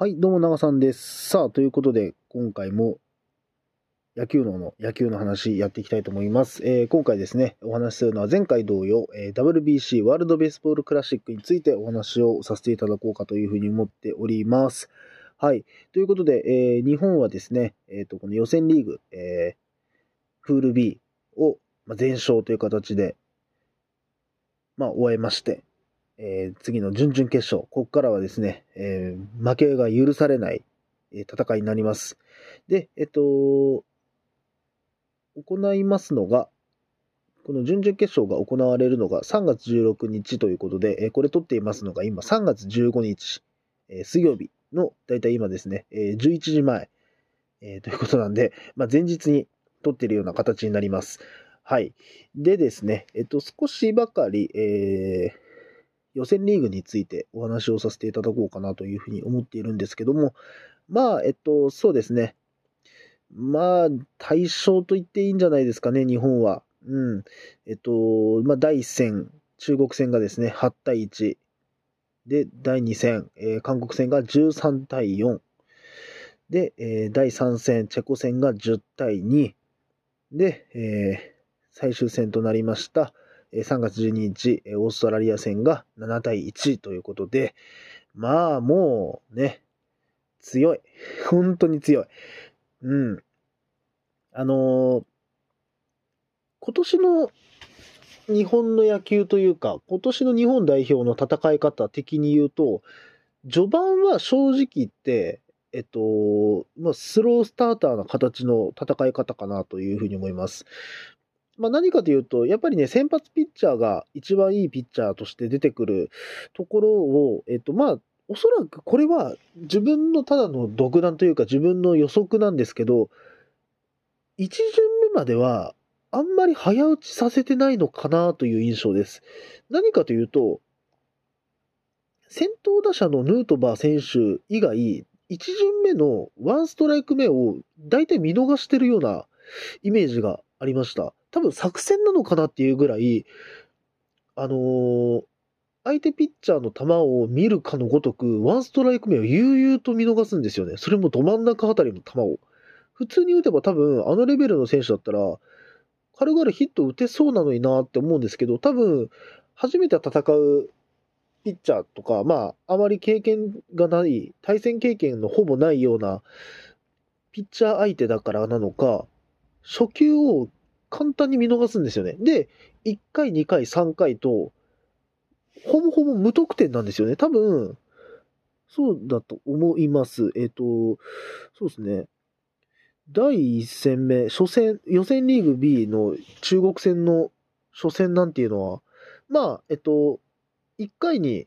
はい、どうも長さんです。さあ、ということで、今回も野球脳の野球の話やっていきたいと思います。えー今回ですね、お話しするのは前回同様、えー WBC ワールドベースボールクラシックについてお話をさせていただこうかというふうに思っております。はい。ということで、えー日本はですね、えっ、と、この予選リーグ、えープール B を、全勝という形で、まあ、終えまして、えー次の準々決勝、ここからはですね、えー負けが許されない、え戦いになります。で、えっと、行いますのが、この準々決勝が行われるのが3月16日ということで、えこれ撮っていますのが今3月15日、え水曜日のだいたい今ですね、え11時前、えということなんで、まあ、前日に撮っているような形になります。はい。でですね、えっと、少しばかり、えー予選リーグについてお話をさせていただこうかなというふうに思っているんですけども、まあ、えっと、そうですね。まあ、対象と言っていいんじゃないですかね、日本は。うん。えっと、まあ、第1戦、中国戦がですね、8対1。で、第2戦、えー韓国戦が13対4。で、えー第3戦、チェコ戦が10対2。で、えー最終戦となりました、3月12日、オーストラリア戦が7対1ということで、まあ、もうね、強い。本当に強い。うん。あのー今年の日本の野球というか、今年の日本代表の戦い方的に言うと、序盤は正直言って、えっと、まあ、スロースターターな形の戦い方かなというふうに思います。まあ、何かというと、やっぱりね、先発ピッチャーが一番いいピッチャーとして出てくるところを、えっと、まあ、おそらくこれは自分のただの独断というか自分の予測なんですけど、1巡目まではあんまり早打ちさせてないのかなという印象です。何かというと、先頭打者のヌートバー選手以外、1巡目のワンストライク目を大体見逃してるようなイメージがありました。多分作戦なのかなっていうぐらい、あのー相手ピッチャーの球を見るかのごとく、ワンストライク目を悠々と見逃すんですよね。それもど真ん中あたりの球を。普通に打てば多分、あのレベルの選手だったら、軽々ヒット打てそうなのになって思うんですけど、多分、初めて戦うピッチャーとか、まあ、あまり経験がない、対戦経験のほぼないようなピッチャー相手だからなのか、初球を簡単に見逃すんですよね。で、1回、2回、3回と、ほぼほぼ無得点なんですよね。多分、そうだと思います。えっ、と、そうですね。第1戦目、初戦、予選リーグ B の中国戦の初戦なんていうのは、まあ、えっと、1回に、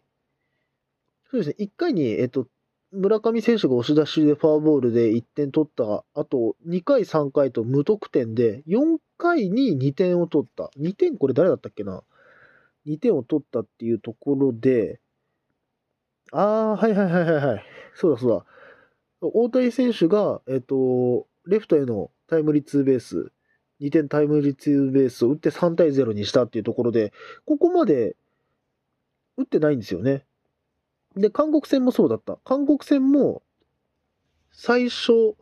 そうですね、1回に、えっと、村上選手が押し出しでフォアボールで1点取った後、2回、3回と無得点で、4回に2点を取った。2点、これ誰だったっけな ?2 点を取ったっていうところで、ああ、はいはいはいはいはい。そうだそうだ。大谷選手が、えっと、レフトへのタイムリーツーベース、2点タイムリーツーベースを打って3対0にしたっていうところで、ここまで打ってないんですよね。で、韓国戦もそうだった。韓国戦も、最初、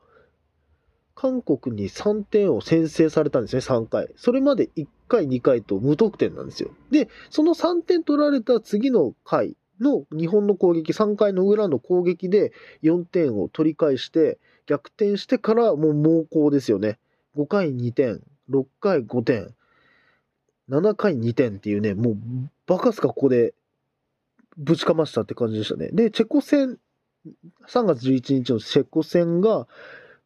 韓国に3点を先制されたんですね、3回。それまで1回、2回と無得点なんですよ。で、その3点取られた次の回の日本の攻撃、3回の裏の攻撃で4点を取り返して、逆転してからもう猛攻ですよね。5回2点、6回5点、7回2点っていうね、もうバカすかここでぶちかましたって感じでしたね。で、チェコ戦、3月11日のチェコ戦が、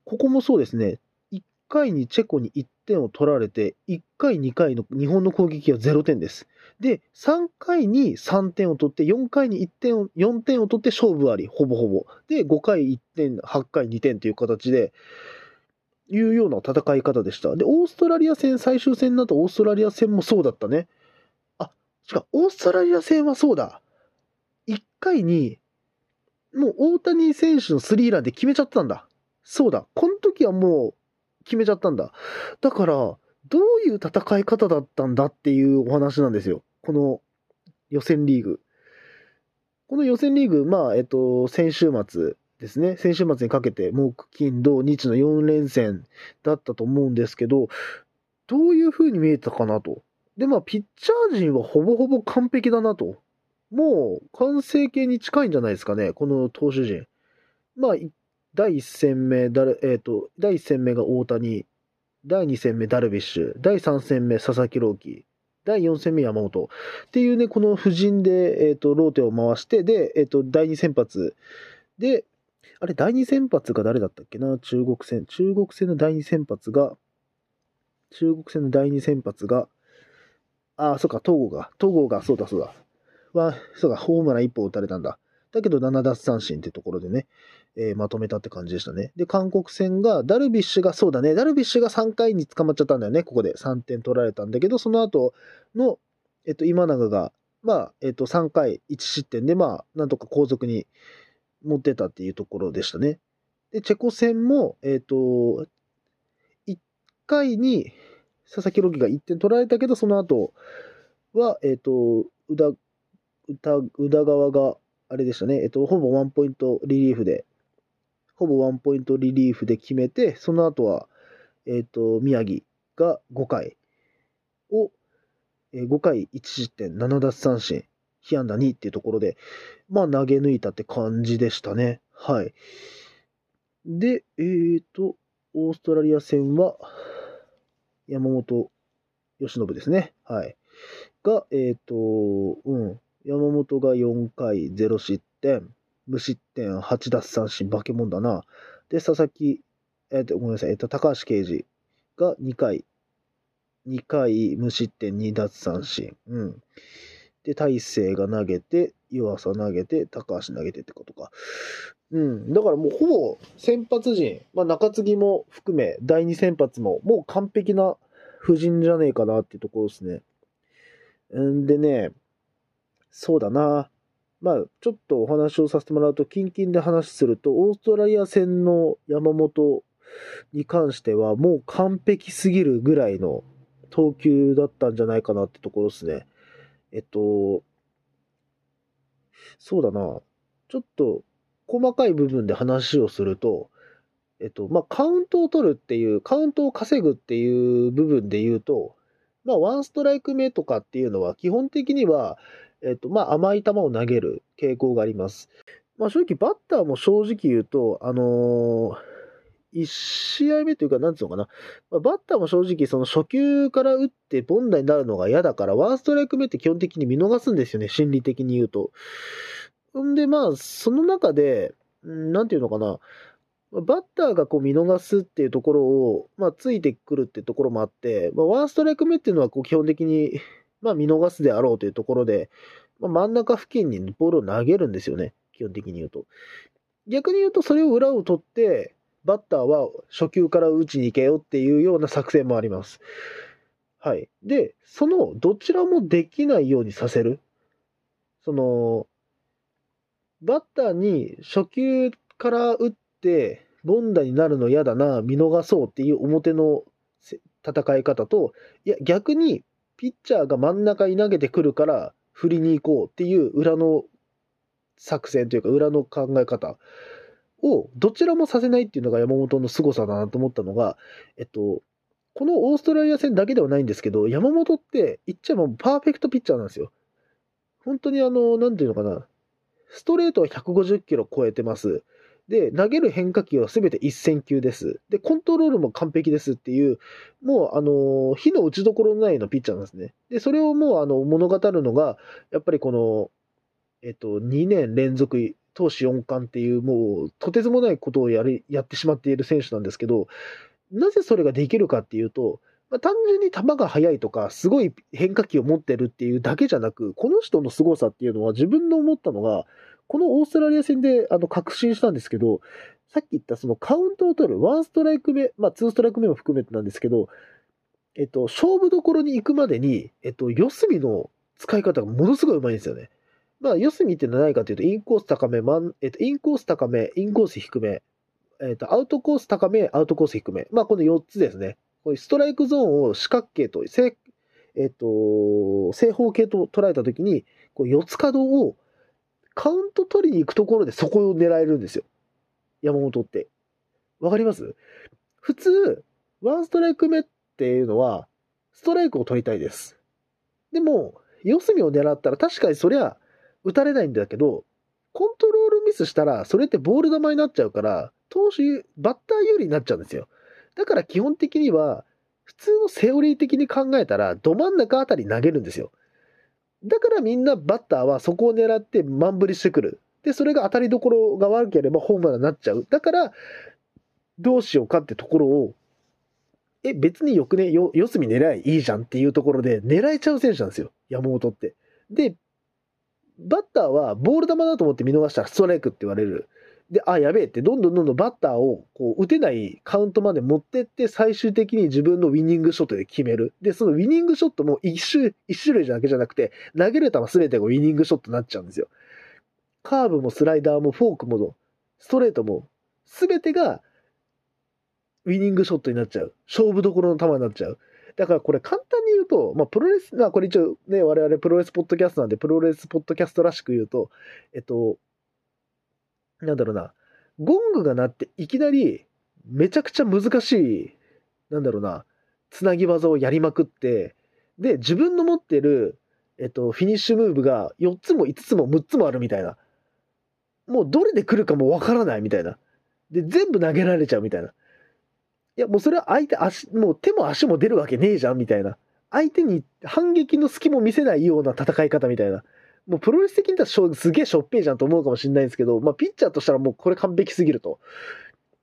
ここもそうですね、1回にチェコに1点を取られて、1回、2回の日本の攻撃は0点です。で、3回に3点を取って、4回に1点を、4点を取って勝負あり、ほぼほぼ。で、5回1点、8回2点という形で、いうような戦い方でした。で、オーストラリア戦、最終戦だとオーストラリア戦もそうだったね。あ、違う、オーストラリア戦はそうだ。1回に、もう大谷選手のスリーランで決めちゃったんだ。そうだ。この時はもう決めちゃったんだ。だから、どういう戦い方だったんだっていうお話なんですよ。この予選リーグ。この予選リーグ、まあ、えっと、先週末ですね。先週末にかけて、木、金、土、日の4連戦だったと思うんですけど、どういう風に見えたかなと。で、まあ、ピッチャー陣はほぼほぼ完璧だなと。もう、完成形に近いんじゃないですかね、この投手陣。まあ、第1戦目、だれ、え、ー、と、第1戦目が大谷、第2戦目ダルビッシュ、第3戦目佐々木朗希、第4戦目山本。っていうね、この布陣で、えっ、ー、と、ローテを回して、で、えっ、ー、と、第2先発。で、あれ、第2先発が誰だったっけな？中国戦。中国戦の第2先発が、中国戦の第2先発が、あ、そっか、東郷が、東郷が、そうだそうだ。は、そうか、ホームラン1本打たれたんだ。だけど7奪三振ってところでね、えー、まとめたって感じでしたね。で、韓国戦が、ダルビッシュが、そうだね、ダルビッシュが3回に捕まっちゃったんだよね、ここで3点取られたんだけど、その後の、えっと、今永が、まあ、えっと、3回1失点で、まあ、なんとか後続に持ってたっていうところでしたね。で、チェコ戦も、えっと、1回に佐々木朗希が1点取られたけど、その後は、えっと、宇田、宇田川が、あれでしたね、えっと、ほぼワンポイントリリーフで、ほぼワンポイントリリーフで決めて、その後は、えっと、宮城が5回を、えー、5回1失点、7奪三振、被安打2っていうところで、まあ投げ抜いたって感じでしたね。はい。で、えっ、ー、と、オーストラリア戦は、山本由伸ですね。はい。が、えっ、ー、と、うん。山本が4回0失点、無失点8奪三振、化け物だな。で、佐々木、えっ、と、ごめんなさい、えっ、と、高橋奎二が2回、2回無失点2奪三振。うん。で、大勢が投げて、湯浅投げて、高橋投げてってことか。うん。だからもうほぼ先発陣、まあ中継ぎも含め、第2先発ももう完璧な布陣じゃねえかなっていうところですね。んでね、そうだな。まあ、ちょっとお話をさせてもらうと、近々で話すると、オーストラリア戦の山本に関しては、もう完璧すぎるぐらいの投球だったんじゃないかなってところですね。えっと、そうだな。ちょっと細かい部分で話をすると、えっと、まあ、カウントを取るっていう、カウントを稼ぐっていう部分で言うと、まあ、ワンストライク目とかっていうのは、基本的には、えっと、まあ、甘い球を投げる傾向があります。まあ、正直、バッターも正直言うと、あのー、1試合目というか、なんつうのかな、まあ、バッターも正直、その初球から打ってボンダになるのが嫌だから、ワンストライク目って基本的に見逃すんですよね、心理的に言うと。んで、まあ、その中で、なんていうのかな、バッターがこう見逃すっていうところを、まあ、ついてくるってところもあって、まあ、ワンストライク目っていうのはこう基本的に、まあ、見逃すであろうというところで、まあ、真ん中付近にボールを投げるんですよね、基本的に言うと。逆に言うと、それを裏を取って、バッターは初球から打ちに行けよっていうような作戦もあります。はい。で、そのどちらもできないようにさせる。その、バッターに初球から打って、ボンダになるの嫌だな、見逃そうっていう表の戦い方と、いや、逆にピッチャーが真ん中に投げてくるから振りに行こうっていう裏の作戦というか裏の考え方をどちらもさせないっていうのが山本の凄さだなと思ったのが、えっと、このオーストラリア戦だけではないんですけど、山本って言っちゃえばパーフェクトピッチャーなんですよ。本当にあの、なんていうのかな、ストレートは150キロ超えてます。で、投げる変化球は全て1000球です。で、コントロールも完璧ですっていう、もう、あの、火の打ちどころないのピッチャーなんですね。で、それをもう、あの、物語るのが、やっぱりこの、えっと、2年連続投手4冠っていう、もう、とてつもないことをやり、やってしまっている選手なんですけど、なぜそれができるかっていうと、まあ、単純に球が速いとか、すごい変化球を持ってるっていうだけじゃなく、この人の凄さっていうのは自分の思ったのが、このオーストラリア戦であの確信したんですけど、さっき言ったそのカウントを取る、ワンストライク目、まあツーストライク目も含めてなんですけど、えっと、勝負どころに行くまでに、えっと、四隅の使い方がものすごい上手いんですよね。まあ、四隅って何かというと、インコース高め、マン、えっと、インコース高め、インコース低め、えっと、アウトコース高め、アウトコース低め。まあ、この4つですね。こういうストライクゾーンを四角形と、正、えっと、正方形と捉えたときに、こう四つ角をカウント取りに行くところでそこを狙えるんですよ。山本って。わかります？普通、ワンストライク目っていうのは、ストライクを取りたいです。でも、四隅を狙ったら確かにそりゃ打たれないんだけど、コントロールミスしたら、それってボール球になっちゃうから、投手、バッター有利になっちゃうんですよ。だから基本的には、普通のセオリー的に考えたら、ど真ん中あたり投げるんですよ。だからみんなバッターはそこを狙って満振りしてくる。で、それが当たりどころが悪ければホームランになっちゃう。だから、どうしようかってところを、え、別によくね、よ、四隅狙えいいじゃんっていうところで狙えちゃう選手なんですよ。山本って。で、バッターはボール球だと思って見逃したらストライクって言われる。で、あ、やべえって、どんどんどんどんバッターをこう打てないカウントまで持ってって、最終的に自分のウィニングショットで決める。で、そのウィニングショットも一種一種類だけじゃなくて、投げる球全てがウィニングショットになっちゃうんですよ。カーブもスライダーもフォークも、ストレートも、全てがウィニングショットになっちゃう。勝負どころの球になっちゃう。だからこれ簡単に言うと、まあ、プロレス、まあ、これ一応ね、我々プロレスポッドキャストなんで、プロレスポッドキャストらしく言うと、えっと、なんだろうな、ゴングが鳴っていきなりめちゃくちゃ難しい、なんだろうな、つなぎ技をやりまくって、で、自分の持ってる、えっと、フィニッシュムーブが4つも5つも6つもあるみたいな。もうどれで来るかもわからないみたいな。で、全部投げられちゃうみたいな。いや、もうそれは相手足、もう手も足も出るわけねえじゃんみたいな。相手に反撃の隙も見せないような戦い方みたいな。もうプロレス的に言ったらすげえしょっぺいじゃんと思うかもしれないんですけど、まあ、ピッチャーとしたらもうこれ完璧すぎると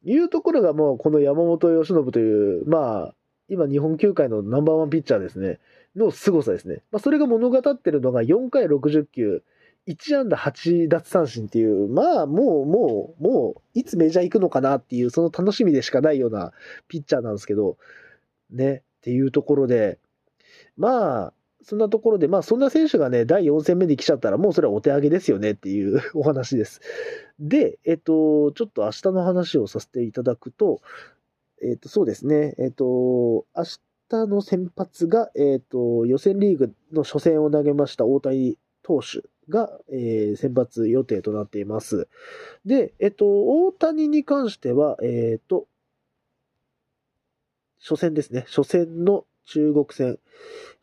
いうところがもうこの山本由伸という、まあ、今日本球界のナンバーワンピッチャーですね、の凄さですね。まあ、それが物語ってるのが4回60球、1安打8奪三振っていう、まあもう、もう、もう、いつメジャー行くのかなっていう、その楽しみでしかないようなピッチャーなんですけど、ね、っていうところで、まあ、そんなところで、まあそんな選手がね、第4戦目に来ちゃったら、もうそれはお手上げですよねっていう お話です。で、えっと、ちょっと明日の話をさせていただくと、えっと、そうですね、えっと、明日の先発が、えっと、予選リーグの初戦を投げました大谷投手が、えー、先発予定となっています。で、えっと、大谷に関しては、えっと、初戦ですね。初戦の中国戦。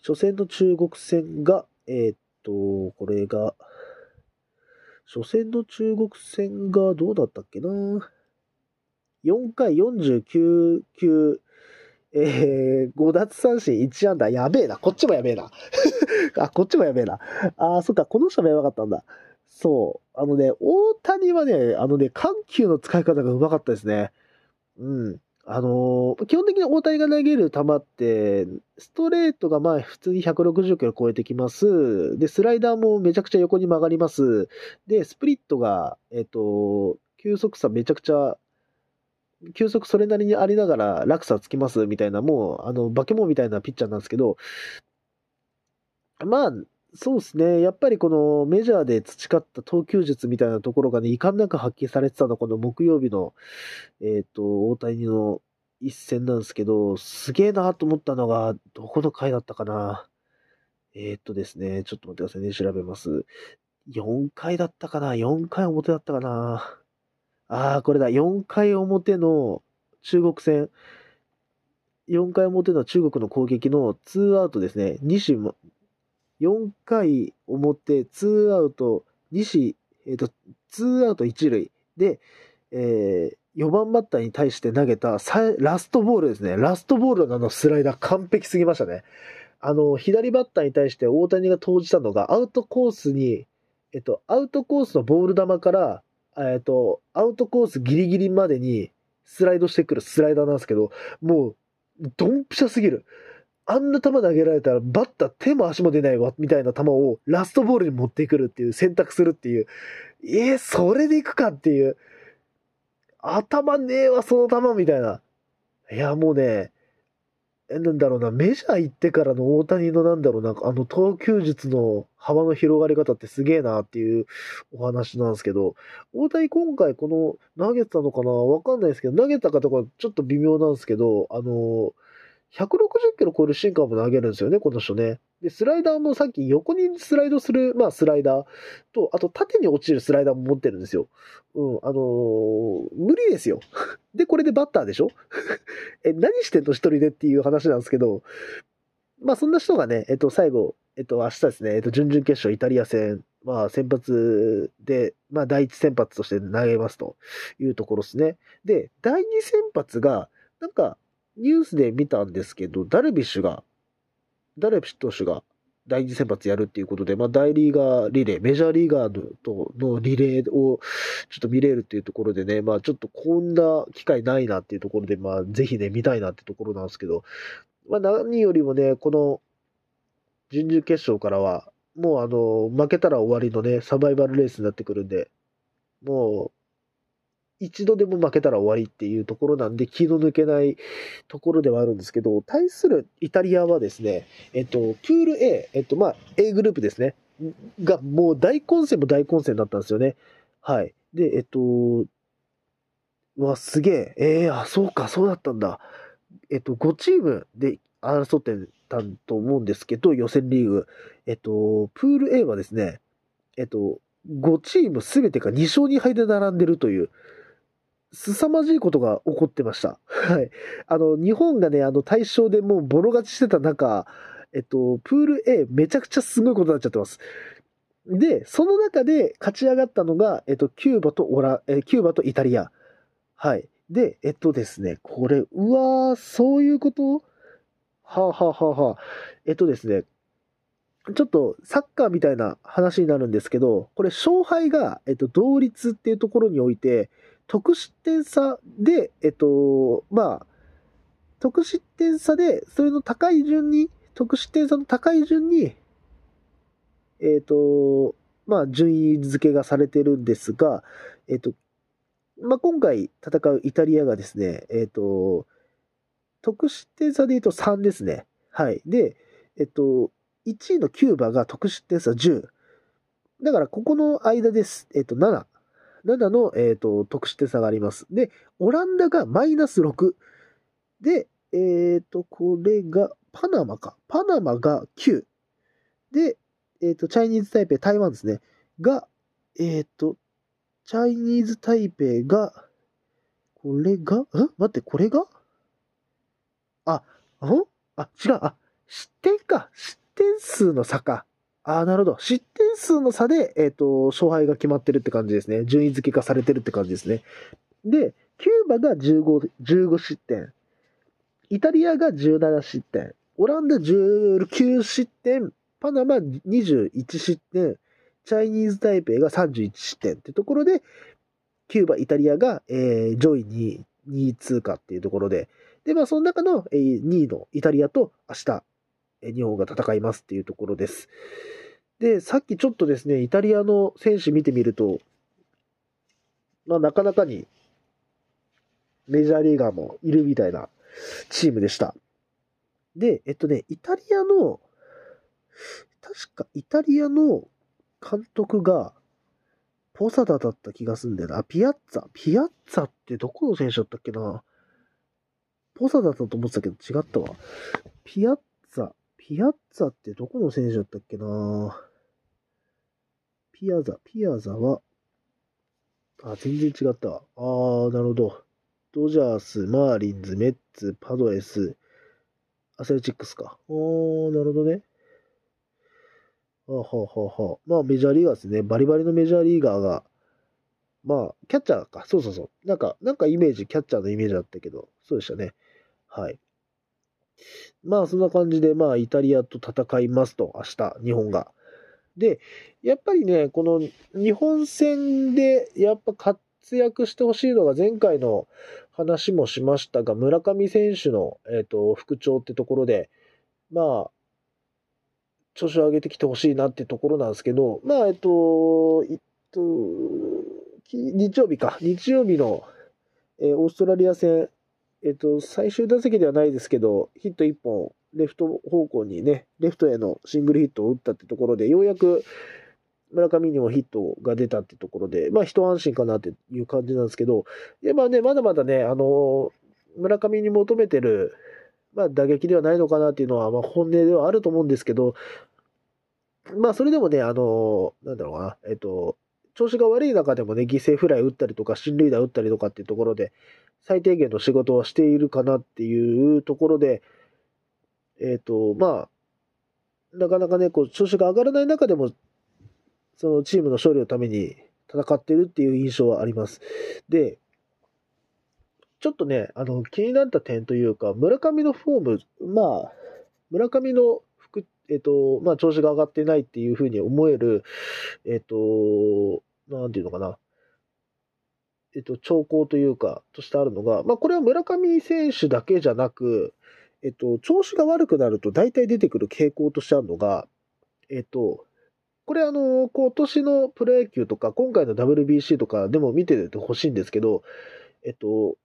初戦の中国戦が、えー、っと、これが、初戦の中国戦がどうだったっけな ?4 回49球、えー、5奪三振1安打。やべえな。こっちもやべえな。あ、こっちもやべえな。あ、そっか。この人もやばかったんだ。そう。あのね、大谷はね、あのね、緩急の使い方がうまかったですね。うん。あのー、基本的に大谷が投げる球って、ストレートがまあ普通に160キロ超えてきます。で、スライダーもめちゃくちゃ横に曲がります。で、スプリットが、えっ、と、球速差めちゃくちゃ、球速それなりにありながら落差つきますみたいな、もう、あの、化け物みたいなピッチャーなんですけど、まあ、そうですね。やっぱりこのメジャーで培った投球術みたいなところがね、遺憾なく発揮されてたのはこの木曜日の、えっ、ー、と、大谷の一戦なんですけど、すげえなと思ったのが、どこの回だったかな。えっ、とですね、ちょっと待ってくださいね、調べます。4回だったかな ?4 回表だったかなああ、これだ。4回表の中国戦。4回表の中国の攻撃の2アウトですね。西4回表、ツーアウト、西、えっ、ー、と、ツーアウト1塁で、えー、4番バッターに対して投げたラストボールですね。ラストボールのあのスライダー完璧すぎましたね。あの、左バッターに対して大谷が投じたのがアウトコースに、えっと、アウトコースのボール球から、えっと、アウトコースギリギリまでにスライドしてくるスライダーなんですけど、もう、ドンピシャすぎる。あんな球投げられたらバッター手も足も出ないわ、みたいな球をラストボールに持ってくるっていう、選択するっていう。えー、それでいくかっていう。頭ねえわ、その球みたいな。いや、もうね、なんだろうな、メジャー行ってからの大谷のなんだろうな、あの投球術の幅の広がり方ってすげえなっていうお話なんですけど、大谷今回この投げたのかな？わかんないですけど、投げたかとかちょっと微妙なんですけど、あの、160キロ超えるシンカーも投げるんですよね、この人ね。で、スライダーもさっき横にスライドする、まあスライダーと、あと縦に落ちるスライダーも持ってるんですよ。うん、あのー、無理ですよ。で、これでバッターでしょ？え、何してんの一人でっていう話なんですけど、まあそんな人がね、えっと、最後、えっと、明日ですね、えっと、準々決勝イタリア戦、まあ先発で、まあ第一先発として投げますというところですね。で、第二先発が、なんか、ニュースで見たんですけど、ダルビッシュがダルビッシュ投手が第二先発やるっていうことで、まあ、大リーガーリレー、メジャーリーガーとのリレーをちょっと見れるっていうところでね、まあ、ちょっとこんな機会ないなっていうところで、まあ、ぜひね、見たいなってところなんですけど、まあ、何よりもね、この準々決勝からは、もうあの、負けたら終わりのね、サバイバルレースになってくるんで、もう、一度でも負けたら終わりっていうところなんで気の抜けないところではあるんですけど、対するイタリアはですね、えっと、プール A、えっと、まあ、A グループですね、がもう大混戦も大混戦だったんですよね。はい。で、えっと、わ、すげえ。えー、あ、そうか、そうだったんだ。えっと、5チームで争ってたと思うんですけど、予選リーグ。えっと、プール A はですね、えっと、5チームすべてが2勝2敗で並んでるという、凄まじいことが起こってました。はい。あの、日本がね、あの、対象でもうボロ勝ちしてた中、えっと、プール A めちゃくちゃすごいことになっちゃってます。で、その中で勝ち上がったのが、えっと、キューバとオラ、えキューバとイタリア。はい。で、えっとですね、これ、うわー、そういうこと？はあ、はあははあ、えっとですね、ちょっとサッカーみたいな話になるんですけど、これ勝敗が、えっと、同率っていうところにおいて、得失点差で、えっと、まあ、得失点差で、それの高い順に、得失点差の高い順に、えっと、まあ、順位付けがされてるんですが、えっと、まあ、今回戦うイタリアがですね、えっと、得失点差で言うと3ですね。はい。で、えっと、1位のキューバが得失点差10。だから、ここの間です。えっと、7。7の、えーと、得失点差があります。で、オランダがマイナス6。で、えっ、ー、と、これがパナマか。パナマが9。で、えっ、ー、と、チャイニーズ・タイペイ、台湾ですね。が、えっ、ー、と、チャイニーズ・タイペイが、これが、ん待って、これが？あ、んあ、違う、あ、失点か。失点数の差か。ああ、なるほど。失点数の差で、えっ、ー、と、勝敗が決まってるって感じですね。順位付け化されてるって感じですね。で、キューバが15、15失点。イタリアが17失点。オランダ19失点。パナマ21失点。チャイニーズ・タイペイが31失点ってところで、キューバ、イタリアが、えー、上位に2位通過っていうところで、で、まあ、その中の、えー、2位のイタリアと明日、日本が戦いますっていうところです。で、さっきちょっとですね、イタリアの選手見てみると、まあ、なかなかにメジャーリーガーもいるみたいなチームでした。で、えっとね、イタリアの、確かイタリアの監督が、ポサダだった気がするんだよな。ピアッツァ？ピアッツァってどこの選手だったっけな？ポサダだと思ってたけど違ったわ。ピアッツァ？ピアッツァってどこの選手だったっけな？ピアザ、ピアザは、あ、全然違ったわ。あー、なるほど。ドジャース、マーリンズ、メッツ、パドレス、アスレチックスか。おー、なるほどね。あ、はあははあ、まあメジャーリーガーですね。バリバリのメジャーリーガーが、まあ、キャッチャーか。そうそうそう。なんか、なんかイメージ、キャッチャーのイメージだったけど、そうでしたね。はい。まあ、そんな感じで、まあ、イタリアと戦いますと、明日、日本が。で、やっぱりね、この日本戦でやっぱ活躍してほしいのが前回の話もしましたが、村上選手の、えーと、復調ってところで、まあ、調子を上げてきてほしいなってところなんですけど、まあ、えっと、えっと、日曜日か、日曜日の、えー、オーストラリア戦、えっと、最終打席ではないですけど、ヒット1本レフト方向にね、レフトへのシングルヒットを打ったってところで、ようやく村上にもヒットが出たってところで、まあ一安心かなっていう感じなんですけど、やっぱね、まだまだね、あの、村上に求めてる、まあ、打撃ではないのかなっていうのは、まあ、本音ではあると思うんですけど、まあ、それでもね、あの、なんだろうな、えっと、調子が悪い中でもね、犠牲フライ打ったりとか、進塁打打ったりとかっていうところで、最低限の仕事はしているかなっていうところで、えっ、と、まあ、なかなかね、こう、調子が上がらない中でも、そのチームの勝利のために戦ってるっていう印象はあります。で、ちょっとね、あの、気になった点というか、村上のフォーム、まあ、村上の服、えっ、と、まあ、調子が上がってないっていうふうに思える、えっ、と、なんていうのかな、えっ、と、兆候というか、としてあるのが、まあ、これは村上選手だけじゃなく、えっ、と、調子が悪くなると大体出てくる傾向としてあるのが、えっ、と、これあの、今年のプロ野球とか、今回の WBC とかでも見ててほしいんですけど、えっと、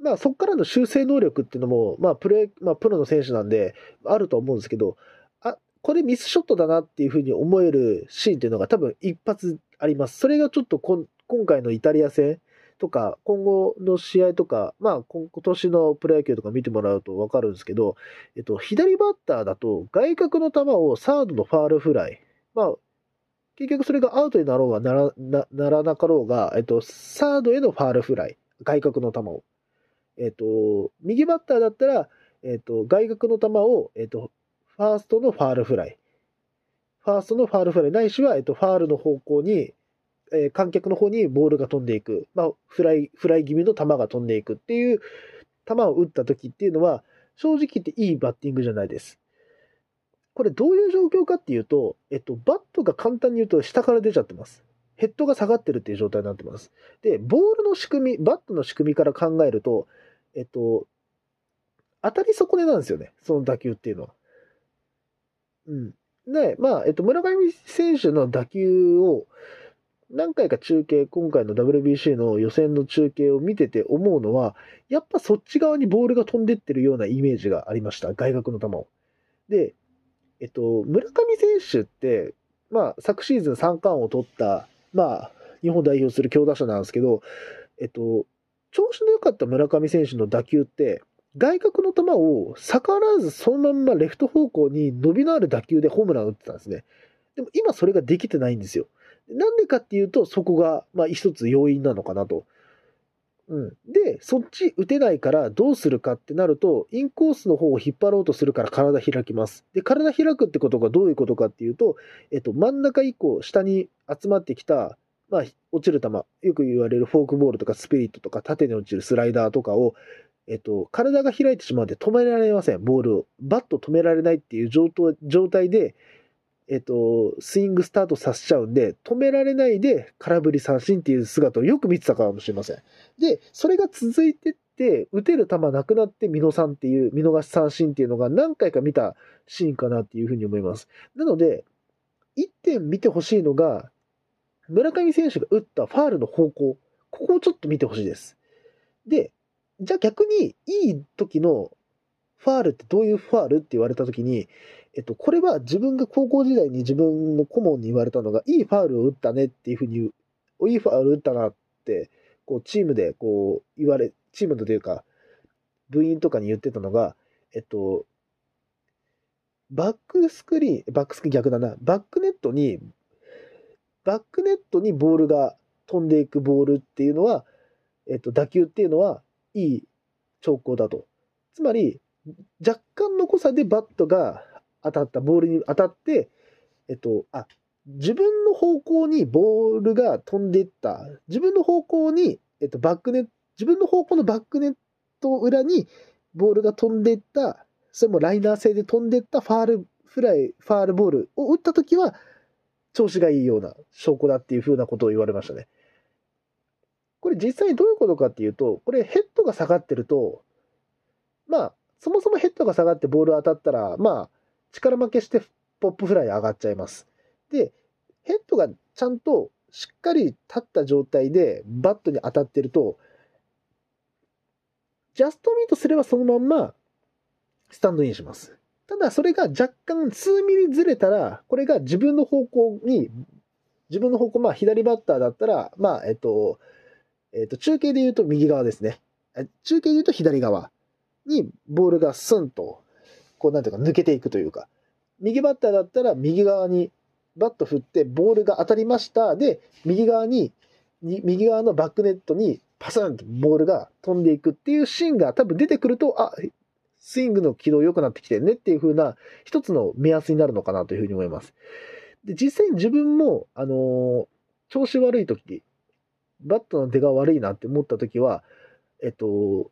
まあそこからの修正能力っていうのも、まあプロ、まあプロの選手なんで、あると思うんですけど、あ、これミスショットだなっていうふうに思えるシーンっていうのが多分一発あります。それがちょっと今回のイタリア戦とか、今後の試合とか、まあ今年のプロ野球とか見てもらうとわかるんですけど、えっと、左バッターだと外角の球をサードのファールフライ、まあ結局それがアウトになろうがならなならなかろうが、えっと、サードへのファールフライ、外角の球を。えっ、と、右バッターだったら、えっ、と、外角の球を、えっ、と、ファーストのファールフライ。ファーストのファールフライ、ないしは、えっ、と、ファールの方向に、えー、観客の方にボールが飛んでいく。まあ、フライ、フライ気味の球が飛んでいくっていう球を打った時っていうのは、正直言っていいバッティングじゃないです。これどういう状況かっていうと、えっと、バットが簡単に言うと下から出ちゃってます。ヘッドが下がってるっていう状態になってます。で、ボールの仕組み、バットの仕組みから考えると、えっと、当たり損ねなんですよね、その打球っていうのは。うん。で、まあ、えっと、村上選手の打球を、何回か中継、今回の WBC の予選の中継を見てて思うのは、やっぱそっち側にボールが飛んでってるようなイメージがありました、外角の球を。で、えっと、村上選手って、まあ、昨シーズン3冠を取った、まあ、日本代表する強打者なんですけど、えっと、調子の良かった村上選手の打球って、外角の球を逆らわずそのまんまレフト方向に伸びのある打球でホームランを打ってたんですね。でも今それができてないんですよ。なんでかっていうと、そこが、まあ一つ要因なのかなと。うん。で、そっち打てないからどうするかってなると、インコースの方を引っ張ろうとするから体開きます。で、体開くってことがどういうことかっていうと、えっと、真ん中以降、下に集まってきたまあ、落ちる球、よく言われるフォークボールとかスピリットとか縦に落ちるスライダーとかを、えっと、体が開いてしまうので止められません、ボールを。バット止められないっていう状態で、えっと、スイングスタートさせちゃうんで、止められないで空振り三振っていう姿をよく見てたかもしれません。で、それが続いてって、打てる球なくなって見逃さんっていう、見逃し三振っていうのが何回か見たシーンかなっていうふうに思います。なので、一点見てほしいのが、村上選手が打ったファールの方向、ここをちょっと見てほしいです。で、じゃあ逆にいい時のファールってどういうファールって言われた時に、えっと、これは自分が高校時代に自分の顧問に言われたのが、いいファールを打ったねっていうふうに言う、いいファール打ったなって、こう、チームでこう、言われ、チームというか、部員とかに言ってたのが、えっと、バックスクリーン、バックスクリーン逆だな、バックネットにバックネットにボールが飛んでいくボールっていうのは、えっと、打球っていうのはいい兆候だと。つまり、若干の誤差でバットが当たった、ボールに当たって、えっと、あ、自分の方向にボールが飛んでいった。自分の方向に、えっと、バックネット、自分の方向のバックネット裏にボールが飛んでいった、それもライナー性で飛んでいったファールフライ、ファールボールを打ったときは、調子がいいような証拠だっていうふうなことを言われましたね。これ実際どういうことかっていうと、これヘッドが下がってると、まあ、そもそもヘッドが下がってボール当たったら、まあ、力負けしてポップフライ上がっちゃいます。で、ヘッドがちゃんとしっかり立った状態でバットに当たってると、ジャストミートすればそのまんまスタンドインします。ただそれが若干数ミリずれたら、これが自分の方向に、自分の方向、まあ左バッターだったら、まあ、えっと、えっと、中継で言うと右側ですね。中継で言うと左側。にボールがスンと、こうなんていうか抜けていくというか、右バッターだったら右側にバット振ってボールが当たりました。で、右側に、右側のバックネットにパスンとボールが飛んでいくっていうシーンが多分出てくると、あ、スイングの軌道良くなってきてねっていう風な一つの目安になるのかなというふうに思います。で、実際に自分も、あの、調子悪い時、バットの出が悪いなって思った時は、えっと、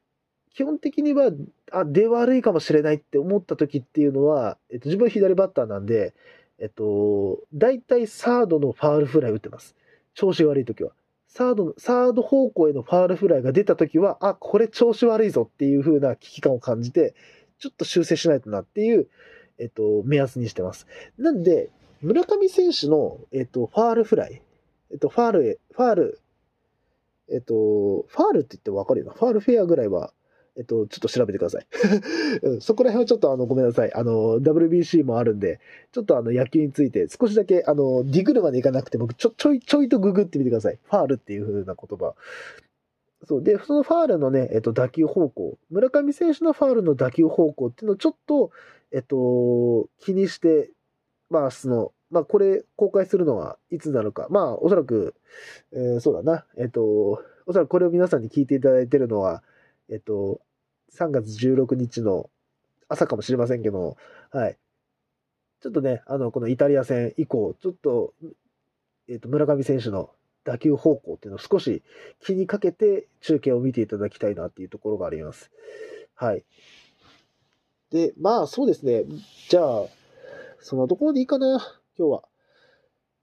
基本的には、あ、出悪いかもしれないって思った時っていうのは、えっと、自分は左バッターなんで、えっと、大体サードのファールフライ打ってます。調子悪い時は。サード、サード方向へのファールフライが出た時は、あ、これ調子悪いぞっていう風な危機感を感じて、ちょっと修正しないとなっていう、えっと、目安にしてます。なんで、村上選手の、えっと、ファールフライ、えっと、ファールへ、ファール、えっと、ファールって言ってわかるよな。ファールフェアぐらいは、えっと、ちょっと調べてください。そこら辺はちょっとあの、ごめんなさい。あの、WBC もあるんで、ちょっとあの、野球について少しだけ、あの、ディグルまでいかなくて、僕、ちょ、ちょい、ちょいとググってみてください。ファールっていう風な言葉。そう。で、そのファールのね、えっと、打球方向。村上選手のファールの打球方向っていうのをちょっと、えっと、気にして、まあ、その、まあ、これ、公開するのはいつなのか。まあ、おそらく、えー、そうだな。えっと、おそらくこれを皆さんに聞いていただいてるのは、えっと、3月16日の朝かもしれませんけど、はい。ちょっとね、あの、このイタリア戦以降、ちょっと、えっと、村上選手の打球方向っていうのを少し気にかけて中継を見ていただきたいなっていうところがあります。はい。で、まあそうですね。じゃあ、そのところでいいかな、今日は。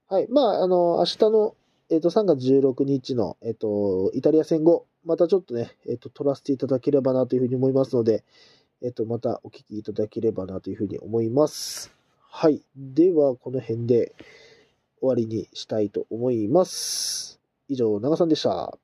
はい。まあ、あの、明日の、えっ、ー、と、3月16日の、えっ、ー、と、イタリア戦後、またちょっとね、えっ、ー、と、撮らせていただければなというふうに思いますので、えっ、と、またお聞きいただければなというふうに思います。はい。では、この辺で終わりにしたいと思います。以上、長さんでした。